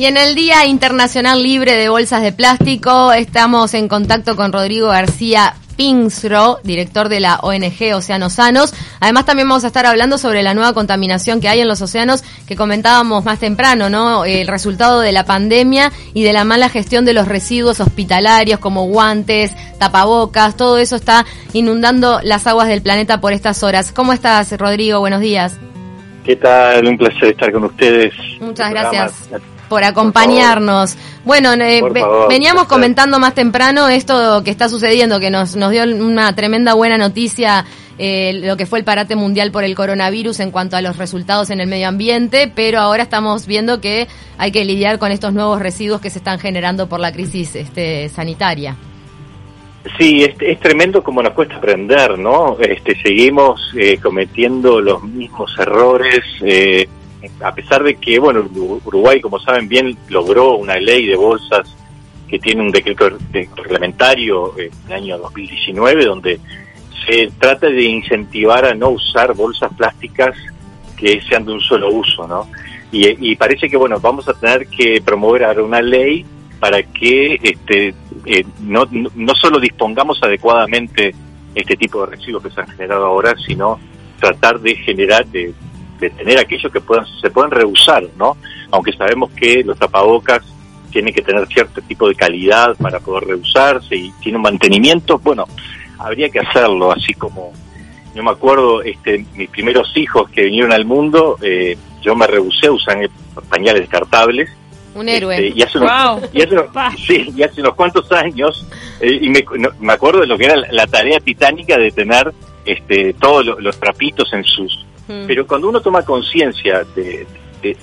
Y en el Día Internacional Libre de Bolsas de Plástico estamos en contacto con Rodrigo García Pinsro, director de la ONG Océanos Sanos. Además también vamos a estar hablando sobre la nueva contaminación que hay en los océanos que comentábamos más temprano, ¿no? El resultado de la pandemia y de la mala gestión de los residuos hospitalarios como guantes, tapabocas, todo eso está inundando las aguas del planeta por estas horas. ¿Cómo estás, Rodrigo? Buenos días. ¿Qué tal? Un placer estar con ustedes. Muchas gracias por acompañarnos. bueno, eh, veníamos comentando más temprano esto que está sucediendo, que nos, nos dio una tremenda buena noticia eh, lo que fue el parate mundial por el coronavirus en cuanto a los resultados en el medio ambiente, pero ahora estamos viendo que hay que lidiar con estos nuevos residuos que se están generando por la crisis este, sanitaria. Sí, es, es, tremendo como nos cuesta aprender, ¿no? Este, seguimos eh, cometiendo los mismos errores, eh, a pesar de que, bueno, Uruguay, como saben bien, logró una ley de bolsas que tiene un decreto reglamentario en el año 2019, donde se trata de incentivar a no usar bolsas plásticas que sean de un solo uso, ¿no? Y, parece que, bueno, vamos a tener que promover una ley para que este, eh, no, no solo dispongamos adecuadamente este tipo de residuos que se han generado ahora, sino tratar de generar, de de tener aquellos que puedan, se pueden reusar, ¿no? Aunque sabemos que los tapabocas tienen que tener cierto tipo de calidad para poder reusarse y tiene un mantenimiento, bueno, habría que hacerlo, así como yo me acuerdo, este, mis primeros hijos que vinieron al mundo, eh, yo me rehusé a usar pañales descartables. Un héroe. Este, y, hace unos, sí, y hace unos cuantos años, eh, y me, me, acuerdo de lo que era la, tarea titánica de tener este, todos los trapitos en sus pero cuando uno toma conciencia de,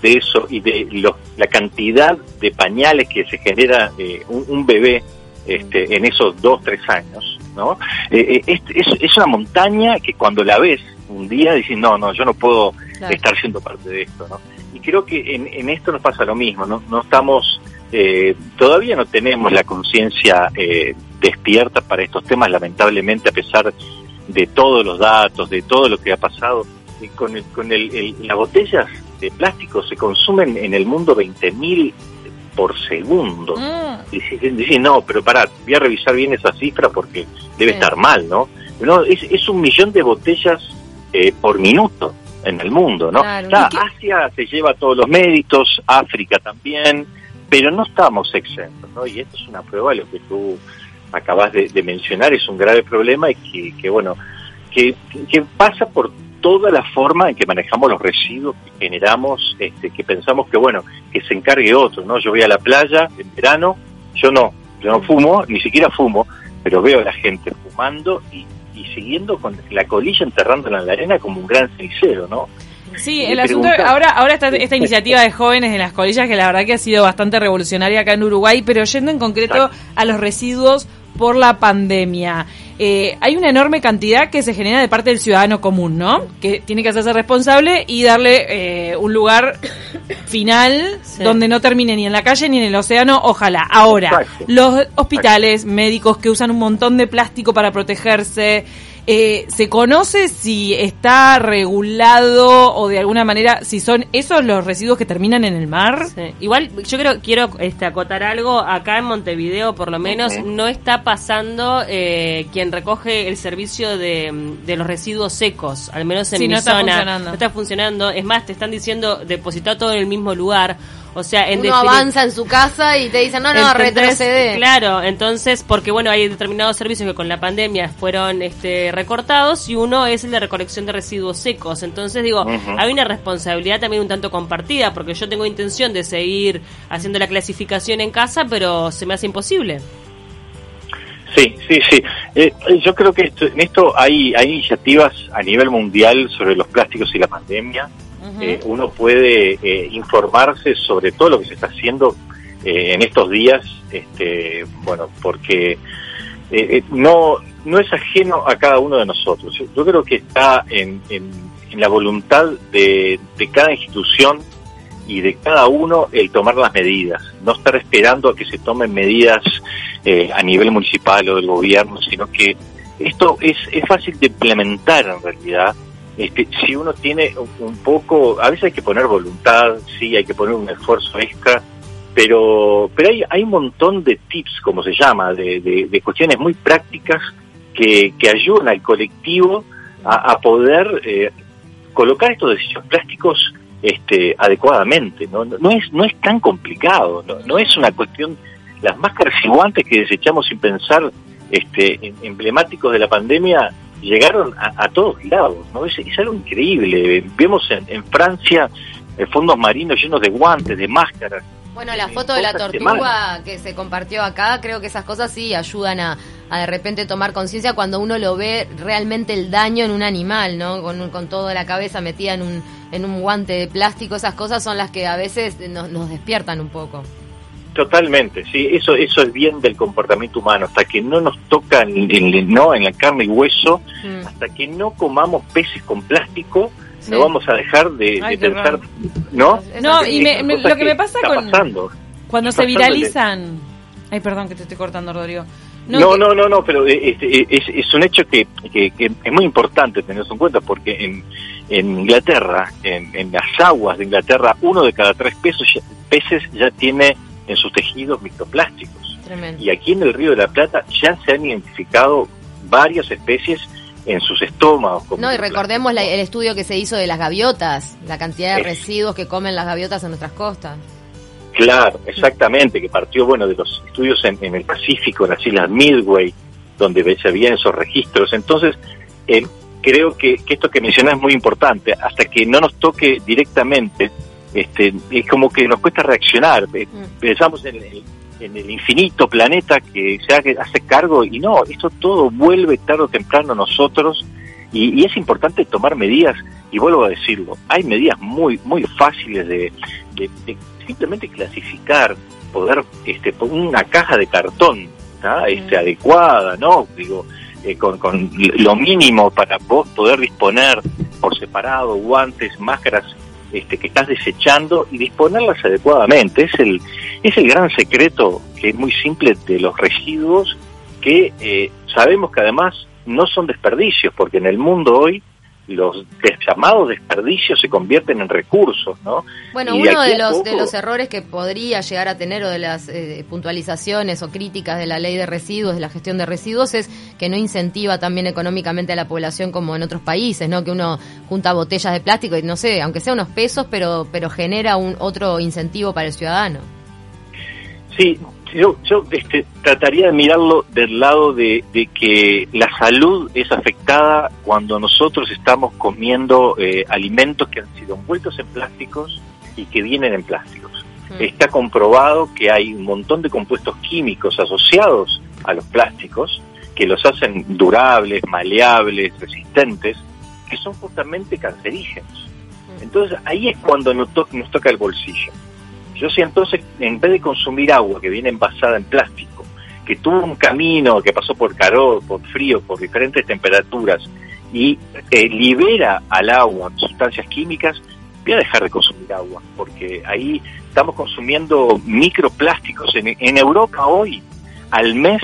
eso y de la cantidad de pañales que se genera eh, un, bebé este, en esos dos, tres años, ¿no? Eh, eh, es, una montaña que cuando la ves un día dices, no, no, yo no puedo estar siendo parte de esto, ¿no? Y creo que en, esto nos pasa lo mismo, ¿no? No estamos, todavía no tenemos la conciencia despierta para estos temas, lamentablemente, a pesar de todos los datos, de todo lo que ha pasado, con, el, con el, las botellas de plástico se consumen en el mundo 20.000 por segundo. Mm. Dicen, no, pero pará, voy a revisar bien esa cifra porque debe estar mal, ¿no? No, es, es un millón de botellas eh, por minuto en el mundo, ¿no? Asia se lleva todos los méritos, África también, pero no estamos exentos, ¿no? Y esto es una prueba de lo que tú acabas de, mencionar, es un grave problema y que, que bueno, que, que pasa por toda la forma en que manejamos los residuos que generamos, este, que pensamos que bueno, que se encargue otro, ¿no? Yo voy a la playa en verano, yo no, yo no fumo, ni siquiera fumo, pero veo a la gente fumando y, siguiendo con la colilla enterrándola en la arena como un gran cenicero, ¿no? Sí, el asunto, ahora, ahora está esta iniciativa de jóvenes en las colillas que la verdad que ha sido bastante revolucionaria acá en Uruguay, pero yendo en concreto a los residuos por la pandemia. Eh, hay una enorme cantidad que se genera de parte del ciudadano común, ¿no? Que tiene que hacerse responsable y darle eh, un lugar final donde no termine ni en la calle ni en el océano, ojalá. Ahora, los hospitales, médicos que usan un montón de plástico para protegerse, eh, ¿Se conoce si está regulado o de alguna manera si son esos los residuos que terminan en el mar? Igual yo creo quiero este, acotar algo. Acá en Montevideo, por lo menos, no está pasando eh, quien recoge el servicio de, los residuos secos, al menos en mi no zona. no está funcionando. Es más, te están diciendo depositar todo en el mismo lugar. O sea, en Uno avanza en su casa y te dicen, no, no, retrocede. Claro, entonces, porque bueno, hay determinados servicios que con la pandemia fueron este, recortados y uno es el de recolección de residuos secos. Entonces, digo, hay una responsabilidad también un tanto compartida, porque yo tengo intención de seguir haciendo la clasificación en casa, pero se me hace imposible. Sí, sí, sí. Eh, yo creo que en esto hay, hay iniciativas a nivel mundial sobre los plásticos y la pandemia. Eh, uno puede eh, informarse sobre todo lo que se está haciendo eh, en estos días, este, bueno, porque no, no es ajeno a cada uno de nosotros. Yo creo que está en, en, la voluntad de, de, cada institución y de cada uno el tomar las medidas, no estar esperando a que se tomen medidas a nivel municipal o del gobierno, sino que esto es, es fácil de implementar en realidad este, si uno tiene un poco, a veces hay que poner voluntad, sí, hay que poner un esfuerzo extra, pero pero hay, hay un montón de tips, como se llama, de, de, cuestiones muy prácticas que, que ayudan al colectivo a, poder eh, colocar estos desechos plásticos este, adecuadamente. ¿no? No, es, no es tan complicado, no, no es una cuestión... Las máscaras y guantes que desechamos sin pensar este, emblemáticos de la pandemia llegaron a, todos lados, ¿no? Es, algo increíble. Vemos en, en Francia eh, fondos marinos llenos de guantes, de máscaras. Bueno, la foto de la tortuga que se compartió acá, creo que esas cosas sí ayudan a, a de repente tomar conciencia cuando uno lo ve realmente el daño en un animal, ¿no? Con, con toda la cabeza metida en un, en un guante de plástico, esas cosas son las que a veces nos, nos despiertan un poco. Totalmente, sí, eso eso es bien del comportamiento humano, hasta que no nos toca en, no en la carne y hueso, mm. hasta que no comamos peces con plástico, no vamos a dejar de, pensar, ¿no? No, y lo que me pasa con cuando se viralizan, ay, perdón que te estoy cortando, Rodrigo. No, no, no, no, pero este, es, es, un hecho que, que, es muy importante tenerlo en cuenta porque en, en Inglaterra, en, en, las aguas de Inglaterra, uno de cada tres pesos peces ya tiene en sus tejidos microplásticos. Y aquí en el Río de la Plata ya se han identificado varias especies en sus estómagos. no, y recordemos el estudio que se hizo de las gaviotas, la cantidad de residuos que comen las gaviotas en nuestras costas. Claro, exactamente, que partió bueno de los estudios en, el Pacífico, en las islas Midway, donde se veían esos registros. Entonces, eh, creo que, que, esto que mencionas es muy importante. Hasta que no nos toque directamente este, es como que nos cuesta reaccionar. Mm. Pensamos en el, en el infinito planeta que se hace cargo y no, esto todo vuelve tarde o temprano a nosotros y, es importante tomar medidas y vuelvo a decirlo, hay medidas muy muy fáciles de, simplemente clasificar, poder este una caja de cartón este, mm. adecuada, ¿no? Digo, eh, con, con lo mínimo para vos poder disponer por separado guantes, máscaras este, que estás desechando y disponerlas adecuadamente. Es el, es el gran secreto, que es muy simple, de los residuos que eh, sabemos que además no son desperdicios, porque en el mundo hoy los llamados desperdicios se convierten en recursos, ¿no? Bueno, uno de los, de los errores que podría llegar a tener o de las eh, puntualizaciones o críticas de la ley de residuos, de la gestión de residuos, es que no incentiva también económicamente a la población como en otros países, ¿no? Que uno junta botellas de plástico y no sé, aunque sea unos pesos, pero, pero genera un otro incentivo para el ciudadano. Sí, yo, yo este, trataría de mirarlo del lado de, que la salud es afectada cuando nosotros estamos comiendo eh, alimentos que han sido envueltos en plásticos y que vienen en plásticos. Mm. Está comprobado que hay un montón de compuestos químicos asociados a los plásticos que los hacen durables, maleables, resistentes, que son justamente cancerígenos. Mm. Entonces ahí es cuando nos toca el bolsillo. Yo sé entonces, en vez de consumir agua que viene envasada en plástico, que tuvo un camino, que pasó por calor, por frío, por diferentes temperaturas, y eh, libera al agua sustancias químicas, voy a dejar de consumir agua, porque ahí estamos consumiendo microplásticos. En, Europa hoy, al mes,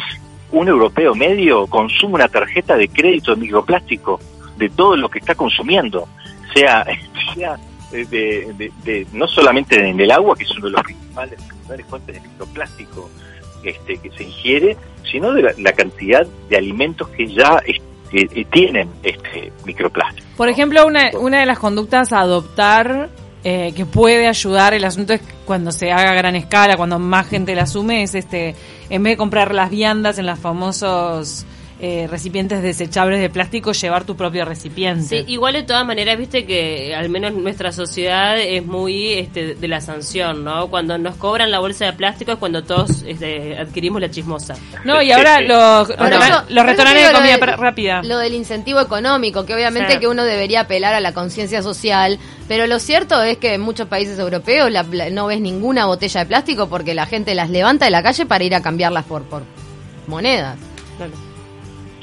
un europeo medio consume una tarjeta de crédito de microplástico de todo lo que está consumiendo, sea de, no solamente en el agua, que es uno de los principales, fuentes de microplástico este, que se ingiere, sino de la, cantidad de alimentos que ya este, tienen este microplástico. Por ejemplo, una, una de las conductas a adoptar eh, que puede ayudar, el asunto es cuando se haga a gran escala, cuando más gente la asume, es este, en vez de comprar las viandas en las famosos eh, recipientes desechables de plástico, llevar tu propio recipiente. Sí, igual de todas maneras, viste que al menos nuestra sociedad es muy este, de la sanción, ¿no? Cuando nos cobran la bolsa de plástico es cuando todos este, adquirimos la chismosa. No, y ahora los, los, restaurantes de comida rápida. Lo del incentivo económico, que obviamente que uno debería apelar a la conciencia social, pero lo cierto es que en muchos países europeos no ves ninguna botella de plástico porque la gente las levanta de la calle para ir a cambiarlas por, por monedas.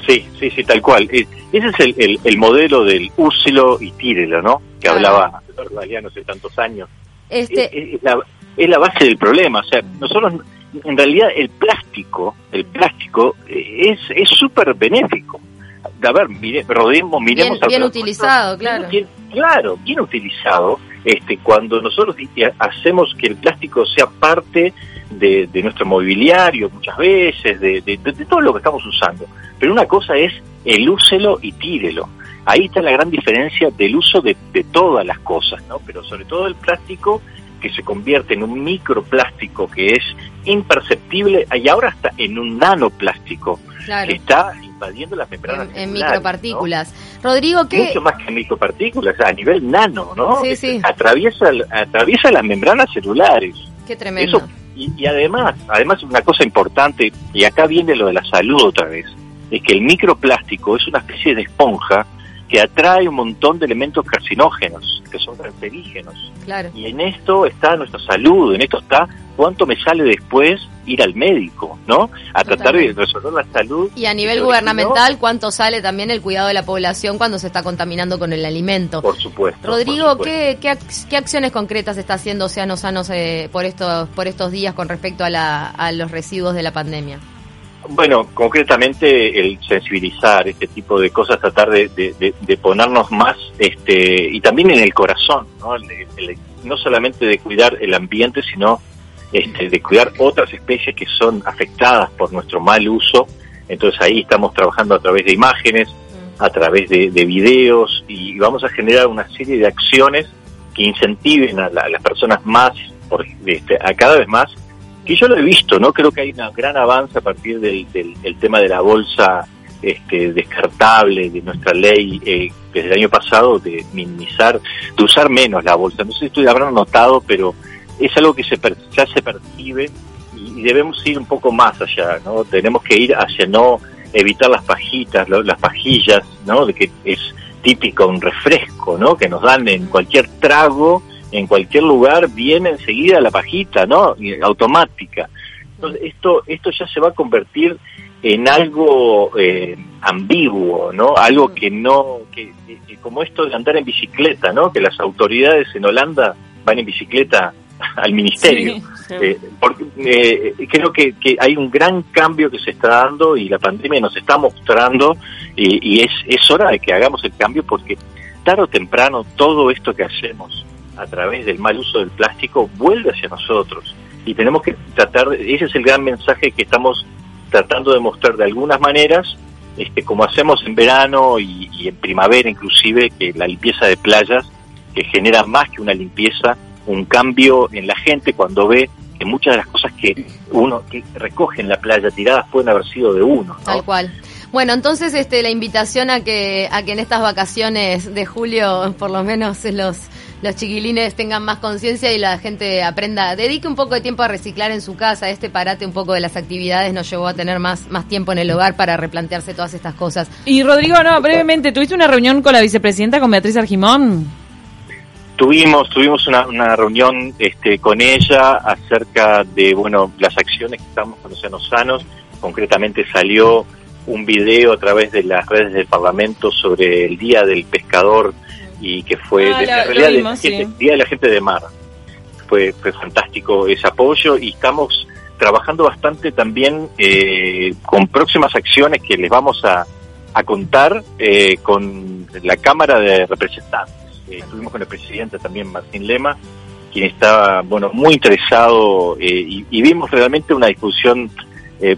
Sí, sí, sí, tal cual. Eh, ese es el, el, modelo del úselo y tírelo, ¿no? Que hablaba Eduardo Galeano hace tantos años. Este... Es, la, es la base del problema. O sea, nosotros, en realidad, el plástico, el plástico eh, es súper benéfico. A ver, mire, rodemos, miremos... Bien, bien utilizado, claro. claro, bien utilizado, este, cuando nosotros hacemos que el plástico sea parte de, nuestro mobiliario muchas veces, de, todo lo que estamos usando. Pero una cosa es el úselo y tírelo. Ahí está la gran diferencia del uso de, todas las cosas, ¿no? Pero sobre todo el plástico que se convierte en un microplástico que es imperceptible y ahora está en un nanoplástico que está invadiendo las membranas. En, micropartículas. Rodrigo, ¿qué? Mucho más que micropartículas, a nivel nano, ¿no? Sí, sí. Atraviesa, atraviesa las membranas celulares. Qué tremendo. Y, y, además, además una cosa importante, y acá viene lo de la salud otra vez, es que el microplástico es una especie de esponja que atrae un montón de elementos carcinógenos, que son cancerígenos. Claro. Y en esto está nuestra salud, en esto está cuánto me sale después ir al médico, ¿no? A tratar de resolver la salud. Y a nivel gubernamental, ¿cuánto sale también el cuidado de la población cuando se está contaminando con el alimento? Por supuesto. Rodrigo, ¿qué, qué, acciones concretas está haciendo Océano Sanos eh, por, estos, por estos días con respecto a, la, a los residuos de la pandemia? Bueno, concretamente el sensibilizar este tipo de cosas, tratar de, de, ponernos más, este, y también en el corazón, ¿no? no solamente de cuidar el ambiente, sino este, de cuidar otras especies que son afectadas por nuestro mal uso. Entonces ahí estamos trabajando a través de imágenes, a través de, videos, y vamos a generar una serie de acciones que incentiven a, las personas más, por, este, a cada vez más, que yo lo he visto, ¿no? Creo que hay un gran avance a partir del, tema de la bolsa este, descartable, de nuestra ley eh, desde el año pasado de minimizar, de usar menos la bolsa. No sé si ustedes habrán notado, pero es algo que se ya se percibe y, debemos ir un poco más allá, ¿no? Tenemos que ir hacia no evitar las pajitas, las pajillas, ¿no? De que es típico un refresco, ¿no? Que nos dan en cualquier trago en cualquier lugar viene enseguida la pajita, ¿no? Automática. Entonces, esto, esto ya se va a convertir en algo eh, ambiguo, ¿no? Algo que no, que, como esto de andar en bicicleta, ¿no? Que las autoridades en Holanda van en bicicleta al ministerio. Eh, porque, eh, creo que, que, hay un gran cambio que se está dando y la pandemia nos está mostrando y, y es, es hora de que hagamos el cambio porque tarde o temprano todo esto que hacemos a través del mal uso del plástico vuelve hacia nosotros. Y tenemos que tratar, ese es el gran mensaje que estamos tratando de mostrar de algunas maneras, este, como hacemos en verano y, en primavera inclusive, que la limpieza de playas, que genera más que una limpieza, un cambio en la gente cuando ve que muchas de las cosas que uno que recoge en la playa tiradas pueden haber sido de uno. Tal cual. Bueno, entonces este, la invitación a que, a que en estas vacaciones de julio, por lo menos los los chiquilines tengan más conciencia y la gente aprenda, dedique un poco de tiempo a reciclar en su casa, este parate un poco de las actividades nos llevó a tener más, más tiempo en el hogar para replantearse todas estas cosas. Y Rodrigo, no, brevemente, ¿tuviste una reunión con la vicepresidenta, con Beatriz Argimón? Tuvimos, tuvimos una, una reunión este, con ella acerca de, bueno, las acciones que estamos con Océanos Sanos, concretamente salió un video a través de las redes del Parlamento sobre el Día del Pescador y que fue ah, en realidad Día de la Gente de Mar. Fue, fue fantástico ese apoyo y estamos trabajando bastante también eh, con próximas acciones que les vamos a, a contar eh, con la Cámara de Representantes. Eh, estuvimos con el presidente también, Martín Lema, quien estaba bueno muy interesado y, vimos realmente una discusión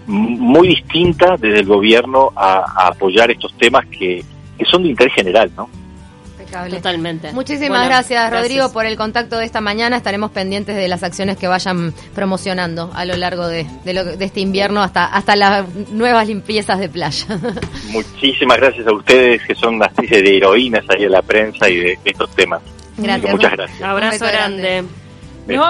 muy distinta desde el gobierno a, a apoyar estos temas que, que son de interés general, ¿no? Totalmente. Muchísimas gracias, Rodrigo, por el contacto de esta mañana. Estaremos pendientes de las acciones que vayan promocionando a lo largo de, este invierno hasta, hasta las nuevas limpiezas de playa. Muchísimas gracias a ustedes, que son una especie de heroínas ahí en la prensa y de, estos temas. Gracias. Muchas gracias. Abrazo grande.